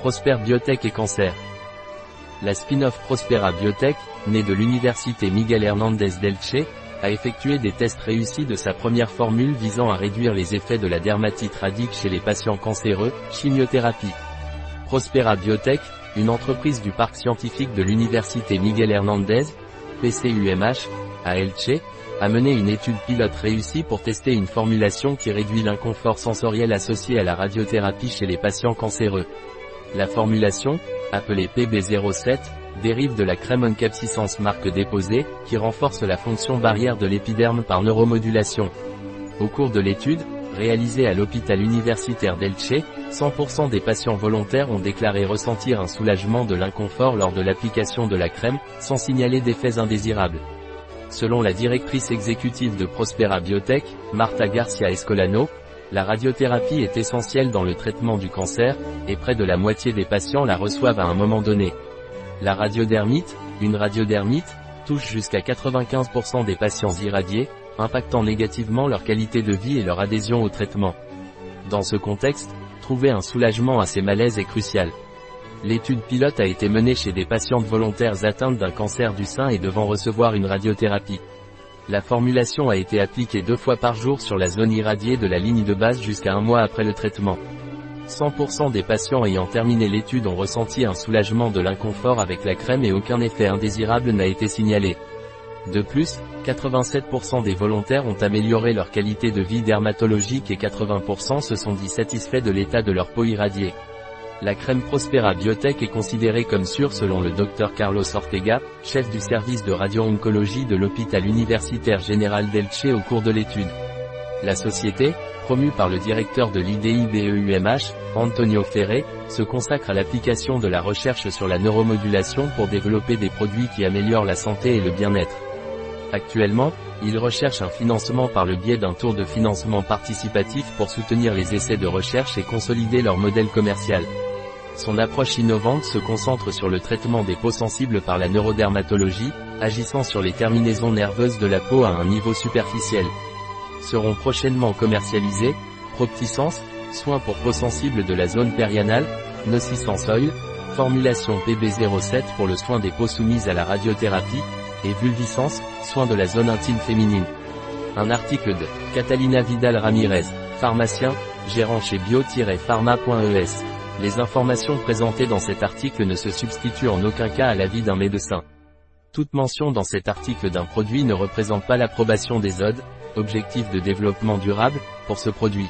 Prosper Biotech et Cancer. La spin-off Prospera Biotech, née de l'université Miguel Hernández d'Elche, a effectué des tests réussis de sa première formule visant à réduire les effets de la dermatite radique chez les patients cancéreux, chimiothérapie. Prospera Biotech, une entreprise du parc scientifique de l'université Miguel Hernández, PCUMH, à Elche, a mené une étude pilote réussie pour tester une formulation qui réduit l'inconfort sensoriel associé à la radiothérapie chez les patients cancéreux. La formulation, appelée PB07, dérive de la crème encapsissance marque déposée, qui renforce la fonction barrière de l'épiderme par neuromodulation. Au cours de l'étude, réalisée à l'hôpital universitaire d'Elche, 100% des patients volontaires ont déclaré ressentir un soulagement de l'inconfort lors de l'application de la crème, sans signaler d'effets indésirables. Selon la directrice exécutive de Prospera Biotech, Marta Garcia Escolano, la radiothérapie est essentielle dans le traitement du cancer, et près de la moitié des patients la reçoivent à un moment donné. La radiodermite, une radiodermite, touche jusqu'à 95% des patients irradiés, impactant négativement leur qualité de vie et leur adhésion au traitement. Dans ce contexte, trouver un soulagement à ces malaises est crucial. L'étude pilote a été menée chez des patientes volontaires atteintes d'un cancer du sein et devant recevoir une radiothérapie. La formulation a été appliquée deux fois par jour sur la zone irradiée de la ligne de base jusqu'à un mois après le traitement. 100% des patients ayant terminé l'étude ont ressenti un soulagement de l'inconfort avec la crème et aucun effet indésirable n'a été signalé. De plus, 87% des volontaires ont amélioré leur qualité de vie dermatologique et 80% se sont dit satisfaits de l'état de leur peau irradiée. La crème Prospera Biotech est considérée comme sûre selon le Dr Carlos Ortega, chef du service de radio-oncologie de l'hôpital universitaire général d'Elche au cours de l'étude. La société, promue par le directeur de l'IDIBEUMH, Antonio Ferré, se consacre à l'application de la recherche sur la neuromodulation pour développer des produits qui améliorent la santé et le bien-être. Actuellement, il recherche un financement par le biais d'un tour de financement participatif pour soutenir les essais de recherche et consolider leur modèle commercial. Son approche innovante se concentre sur le traitement des peaux sensibles par la neurodermatologie, agissant sur les terminaisons nerveuses de la peau à un niveau superficiel. Seront prochainement commercialisés, Proptissance, soins pour peau sensible de la zone périanale, Nocissance Oil, formulation PB07 pour le soin des peaux soumises à la radiothérapie, et Vulviscence, soins de la zone intime féminine. Un article de Catalina Vidal Ramirez, pharmacien, gérant chez bio-pharma.es. Les informations présentées dans cet article ne se substituent en aucun cas à l'avis d'un médecin. Toute mention dans cet article d'un produit ne représente pas l'approbation des ODE, objectifs de développement durable, pour ce produit.